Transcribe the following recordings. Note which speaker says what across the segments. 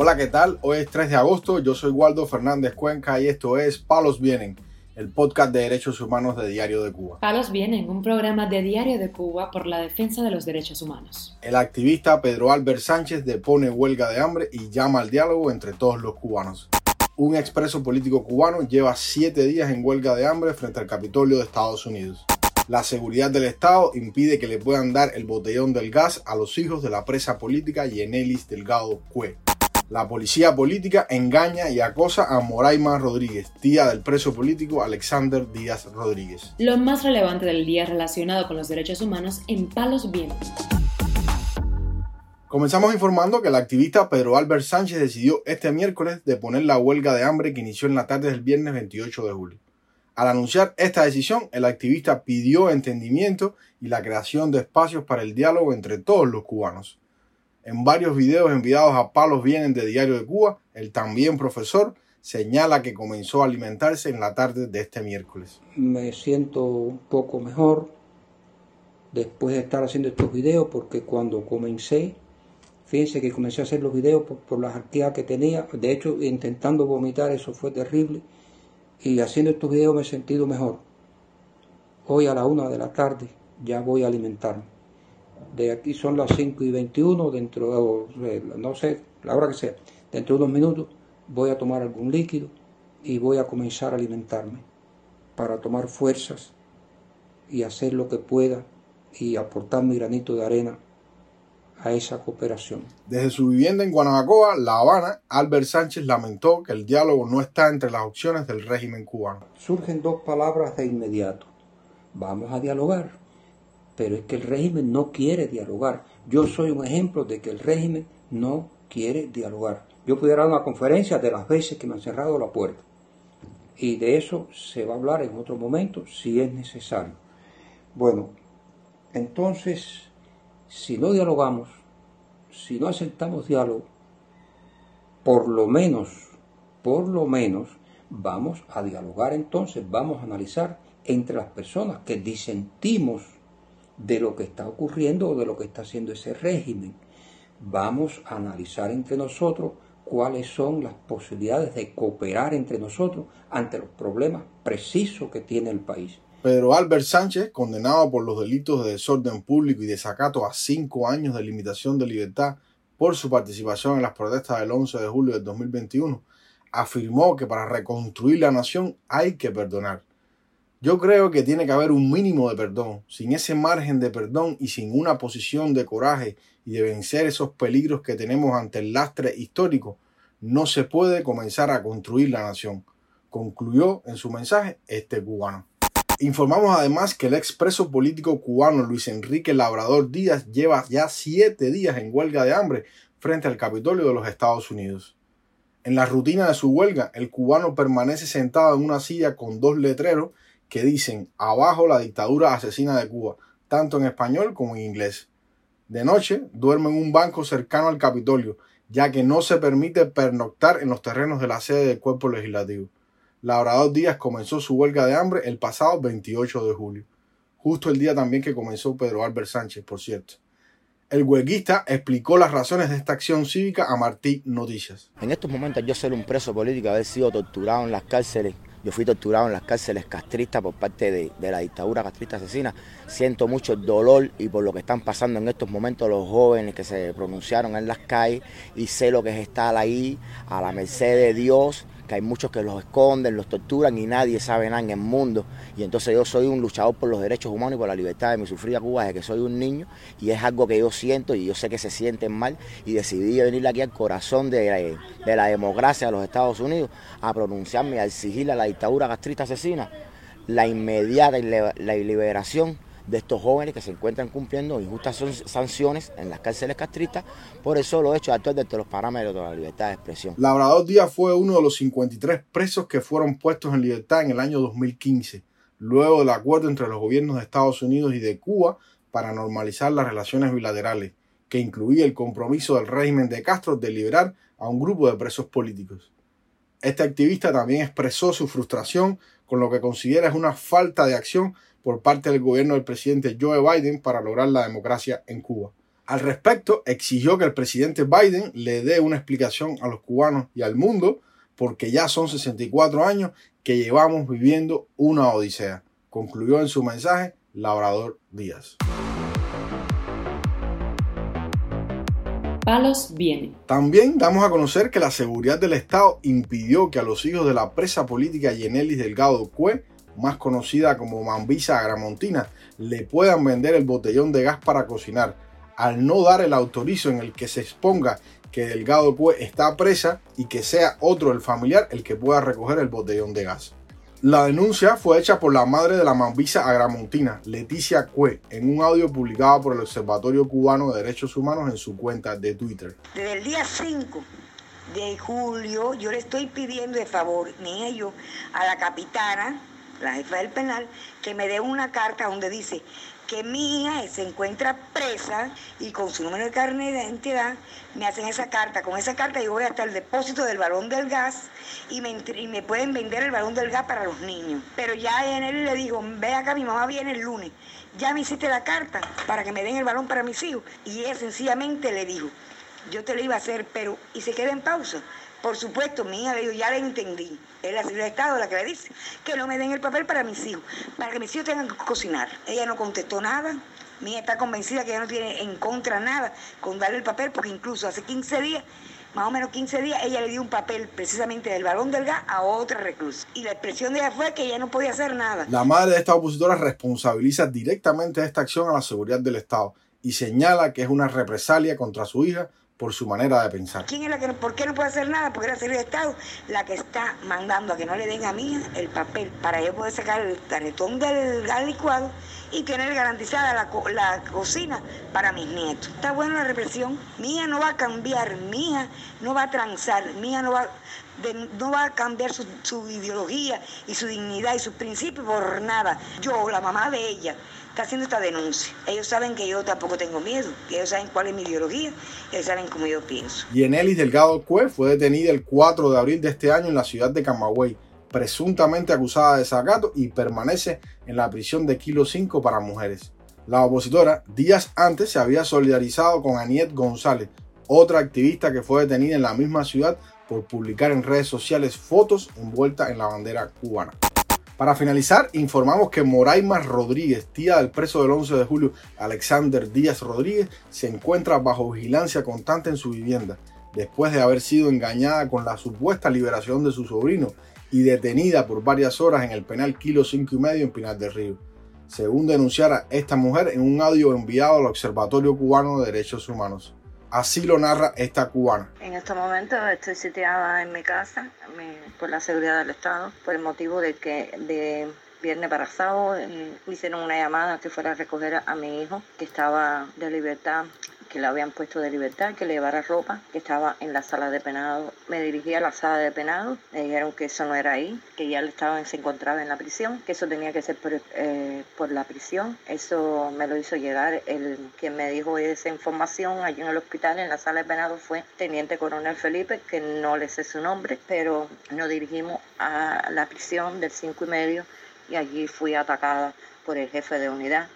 Speaker 1: Hola, ¿qué tal? Hoy es 3 de agosto, yo soy Waldo Fernández Cuenca y esto es Palos Vienen, el podcast de derechos humanos de Diario de Cuba.
Speaker 2: Palos Vienen, un programa de Diario de Cuba por la defensa de los derechos humanos.
Speaker 1: El activista Pedro Albert Sánchez depone huelga de hambre y llama al diálogo entre todos los cubanos. Un expreso político cubano lleva siete días en huelga de hambre frente al Capitolio de Estados Unidos. La seguridad del Estado impide que le puedan dar el botellón del gas a los hijos de la presa política Yenelis Delgado Cue. La policía política engaña y acosa a Moraima Rodríguez, tía del preso político Alexander Díaz Rodríguez.
Speaker 2: Lo más relevante del día relacionado con los derechos humanos en Palos Vientos.
Speaker 1: Comenzamos informando que el activista Pedro Albert Sánchez decidió este miércoles deponer la huelga de hambre que inició en la tarde del viernes 28 de julio. Al anunciar esta decisión, el activista pidió entendimiento y la creación de espacios para el diálogo entre todos los cubanos. En varios videos enviados a Palos Vienen de Diario de Cuba, el también profesor señala que comenzó a alimentarse en la tarde de este miércoles.
Speaker 3: Me siento un poco mejor después de estar haciendo estos videos porque cuando comencé, fíjense que comencé a hacer los videos por, por la que tenía, de hecho intentando vomitar, eso fue terrible, y haciendo estos videos me he sentido mejor. Hoy a la una de la tarde ya voy a alimentarme de aquí son las 5 y 21, dentro de, no sé, la hora que sea, dentro de unos minutos voy a tomar algún líquido y voy a comenzar a alimentarme para tomar fuerzas y hacer lo que pueda y aportar mi granito de arena a esa cooperación.
Speaker 1: Desde su vivienda en Guanabacoa, La Habana, Albert Sánchez lamentó que el diálogo no está entre las opciones del régimen cubano.
Speaker 3: Surgen dos palabras de inmediato. Vamos a dialogar pero es que el régimen no quiere dialogar. Yo soy un ejemplo de que el régimen no quiere dialogar. Yo pudiera dar una conferencia de las veces que me han cerrado la puerta. Y de eso se va a hablar en otro momento si es necesario. Bueno, entonces, si no dialogamos, si no aceptamos diálogo, por lo menos, por lo menos, vamos a dialogar entonces, vamos a analizar entre las personas que disentimos de lo que está ocurriendo o de lo que está haciendo ese régimen. Vamos a analizar entre nosotros cuáles son las posibilidades de cooperar entre nosotros ante los problemas precisos que tiene el país.
Speaker 1: Pedro Albert Sánchez, condenado por los delitos de desorden público y desacato a cinco años de limitación de libertad por su participación en las protestas del 11 de julio de 2021, afirmó que para reconstruir la nación hay que perdonar. Yo creo que tiene que haber un mínimo de perdón. Sin ese margen de perdón y sin una posición de coraje y de vencer esos peligros que tenemos ante el lastre histórico, no se puede comenzar a construir la nación, concluyó en su mensaje este cubano. Informamos además que el expreso político cubano Luis Enrique Labrador Díaz lleva ya siete días en huelga de hambre frente al Capitolio de los Estados Unidos. En la rutina de su huelga, el cubano permanece sentado en una silla con dos letreros que dicen abajo la dictadura asesina de Cuba, tanto en español como en inglés. De noche duerme en un banco cercano al Capitolio, ya que no se permite pernoctar en los terrenos de la sede del cuerpo legislativo. Labrador Díaz comenzó su huelga de hambre el pasado 28 de julio, justo el día también que comenzó Pedro Albert Sánchez, por cierto. El huelguista explicó las razones de esta acción cívica a Martí Noticias.
Speaker 4: En estos momentos yo ser un preso político, haber sido torturado en las cárceles yo fui torturado en las cárceles castristas por parte de, la dictadura castrista asesina. Siento mucho dolor y por lo que están pasando en estos momentos los jóvenes que se pronunciaron en las calles y sé lo que es estar ahí a la merced de Dios que hay muchos que los esconden, los torturan y nadie sabe nada en el mundo. Y entonces yo soy un luchador por los derechos humanos y por la libertad de mi sufrida Cuba desde que soy un niño y es algo que yo siento y yo sé que se sienten mal y decidí venir aquí al corazón de, la democracia de los Estados Unidos a pronunciarme, a exigirle a la dictadura castrista asesina la inmediata liberación de estos jóvenes que se encuentran cumpliendo injustas sanciones en las cárceles castristas por eso lo he hecho actuar dentro de los parámetros de la libertad de expresión.
Speaker 1: Labrador Díaz fue uno de los 53 presos que fueron puestos en libertad en el año 2015, luego del acuerdo entre los gobiernos de Estados Unidos y de Cuba para normalizar las relaciones bilaterales, que incluía el compromiso del régimen de Castro de liberar a un grupo de presos políticos. Este activista también expresó su frustración con lo que considera es una falta de acción por parte del gobierno del presidente Joe Biden para lograr la democracia en Cuba. Al respecto, exigió que el presidente Biden le dé una explicación a los cubanos y al mundo porque ya son 64 años que llevamos viviendo una odisea, concluyó en su mensaje Labrador Díaz.
Speaker 2: Palos viene.
Speaker 1: También damos a conocer que la seguridad del Estado impidió que a los hijos de la presa política Yenelis Delgado Cue, más conocida como Mambisa Agramontina, le puedan vender el botellón de gas para cocinar, al no dar el autorizo en el que se exponga que Delgado Cue está presa y que sea otro el familiar el que pueda recoger el botellón de gas. La denuncia fue hecha por la madre de la mambisa agramontina, Leticia Cue, en un audio publicado por el Observatorio Cubano de Derechos Humanos en su cuenta de Twitter.
Speaker 5: Desde el día 5 de julio yo le estoy pidiendo de favor, ello, a la capitana, la jefa del penal, que me dé una carta donde dice que mi hija se encuentra presa y con su número de carne de identidad me hacen esa carta. Con esa carta yo voy hasta el depósito del balón del gas y me, pueden vender el balón del gas para los niños. Pero ya en él le digo, ve acá, mi mamá viene el lunes. Ya me hiciste la carta para que me den el balón para mis hijos. Y ella sencillamente le dijo, yo te lo iba a hacer, pero... Y se queda en pausa. Por supuesto, mi hija le dijo, ya le entendí. Es la Secretaría de Estado la que le dice que no me den el papel para mis hijos, para que mis hijos tengan que cocinar. Ella no contestó nada. Mi hija está convencida que ella no tiene en contra nada con darle el papel, porque incluso hace 15 días, más o menos 15 días, ella le dio un papel precisamente del balón del gas a otra reclusa. Y la expresión de ella fue que ella no podía hacer nada.
Speaker 1: La madre de esta opositora responsabiliza directamente esta acción a la seguridad del Estado y señala que es una represalia contra su hija por su manera de pensar.
Speaker 5: ¿Quién es la que, ¿Por qué no puede hacer nada? Porque era el de Estado la que está mandando a que no le den a mí el papel para yo poder sacar el tarjetón del gas licuado y tener garantizada la, la, cocina para mis nietos. Está buena la represión. Mía no va a cambiar, mía no va a transar, mía no va, no va a cambiar su, su ideología y su dignidad y sus principios por nada. Yo, la mamá de ella, está haciendo esta denuncia. Ellos saben que yo tampoco tengo miedo, ellos saben cuál es mi ideología, ellos saben cómo yo pienso.
Speaker 1: Yenelis Delgado Cue fue detenida el 4 de abril de este año en la ciudad de Camagüey, presuntamente acusada de sacato y permanece en la prisión de Kilo 5 para mujeres. La opositora días antes se había solidarizado con Aniet González, otra activista que fue detenida en la misma ciudad por publicar en redes sociales fotos envueltas en la bandera cubana. Para finalizar, informamos que Moraima Rodríguez, tía del preso del 11 de julio Alexander Díaz Rodríguez, se encuentra bajo vigilancia constante en su vivienda, después de haber sido engañada con la supuesta liberación de su sobrino y detenida por varias horas en el penal Kilo 5 y medio en Pinar del Río, según denunciara esta mujer en un audio enviado al Observatorio Cubano de Derechos Humanos. Así lo narra esta cubana.
Speaker 6: En este momento estoy sitiada en mi casa por la seguridad del Estado, por el motivo de que de viernes para sábado eh, hicieron una llamada que fuera a recoger a mi hijo que estaba de libertad que le habían puesto de libertad, que le llevara ropa, que estaba en la sala de penado. Me dirigí a la sala de penado, me dijeron que eso no era ahí, que ya le se encontraba en la prisión, que eso tenía que ser por, eh, por la prisión. Eso me lo hizo llegar el quien me dijo esa información allí en el hospital, en la sala de penado, fue Teniente Coronel Felipe, que no le sé su nombre, pero nos dirigimos a la prisión del 5 y medio y allí fui atacada por el jefe de unidad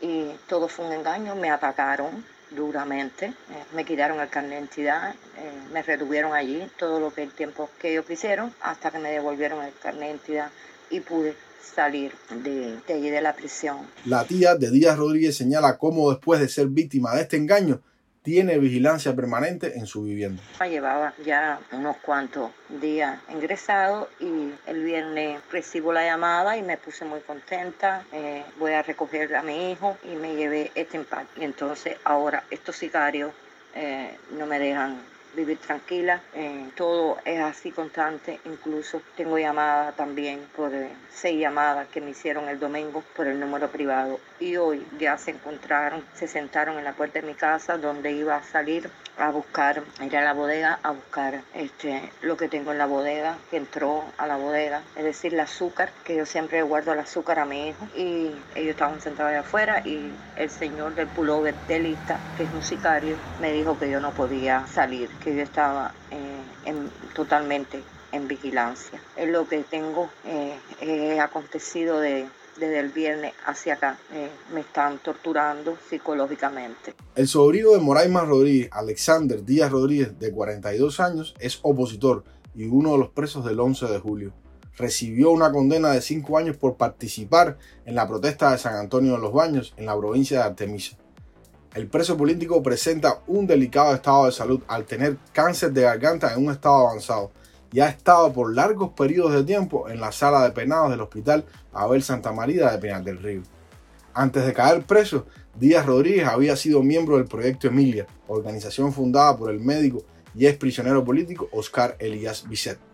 Speaker 6: y todo fue un engaño, me atacaron, duramente. Eh, me quitaron el carnet de identidad, eh, me retuvieron allí todo lo que el tiempo que ellos quisieron hasta que me devolvieron el carnet de identidad y pude salir de, de allí de la prisión.
Speaker 1: La tía de Díaz Rodríguez señala cómo después de ser víctima de este engaño, tiene vigilancia permanente en su vivienda.
Speaker 6: Llevaba ya unos cuantos días ingresado y el viernes recibo la llamada y me puse muy contenta. Eh, voy a recoger a mi hijo y me llevé este impacto. Y entonces ahora estos sicarios eh, no me dejan vivir tranquila. Eh, todo es así constante. Incluso tengo llamadas también por seis llamadas que me hicieron el domingo por el número privado. Y hoy ya se encontraron, se sentaron en la puerta de mi casa donde iba a salir a buscar, a ir a la bodega a buscar este, lo que tengo en la bodega, que entró a la bodega, es decir, el azúcar, que yo siempre guardo el azúcar a mi hijo. Y ellos estaban sentados allá afuera y el señor del pullover de lista, que es un sicario, me dijo que yo no podía salir, que yo estaba eh, en, totalmente en vigilancia. Es lo que tengo eh, acontecido de desde el viernes hacia acá. Eh, me están torturando psicológicamente.
Speaker 1: El sobrino de Moraima Rodríguez, Alexander Díaz Rodríguez, de 42 años, es opositor y uno de los presos del 11 de julio. Recibió una condena de 5 años por participar en la protesta de San Antonio de los Baños, en la provincia de Artemisa. El preso político presenta un delicado estado de salud al tener cáncer de garganta en un estado avanzado y ha estado por largos periodos de tiempo en la sala de penados del Hospital Abel Santa María de Pinar del Río. Antes de caer preso, Díaz Rodríguez había sido miembro del Proyecto Emilia, organización fundada por el médico y ex prisionero político Oscar Elías Bisset.